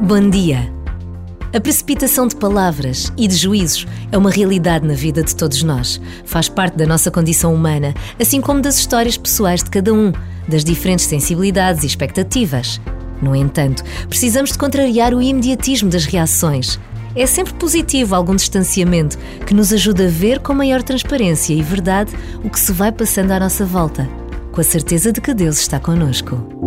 Bom dia! A precipitação de palavras e de juízos é uma realidade na vida de todos nós. Faz parte da nossa condição humana, assim como das histórias pessoais de cada um, das diferentes sensibilidades e expectativas. No entanto, precisamos de contrariar o imediatismo das reações. É sempre positivo algum distanciamento que nos ajuda a ver com maior transparência e verdade o que se vai passando à nossa volta, com a certeza de que Deus está conosco.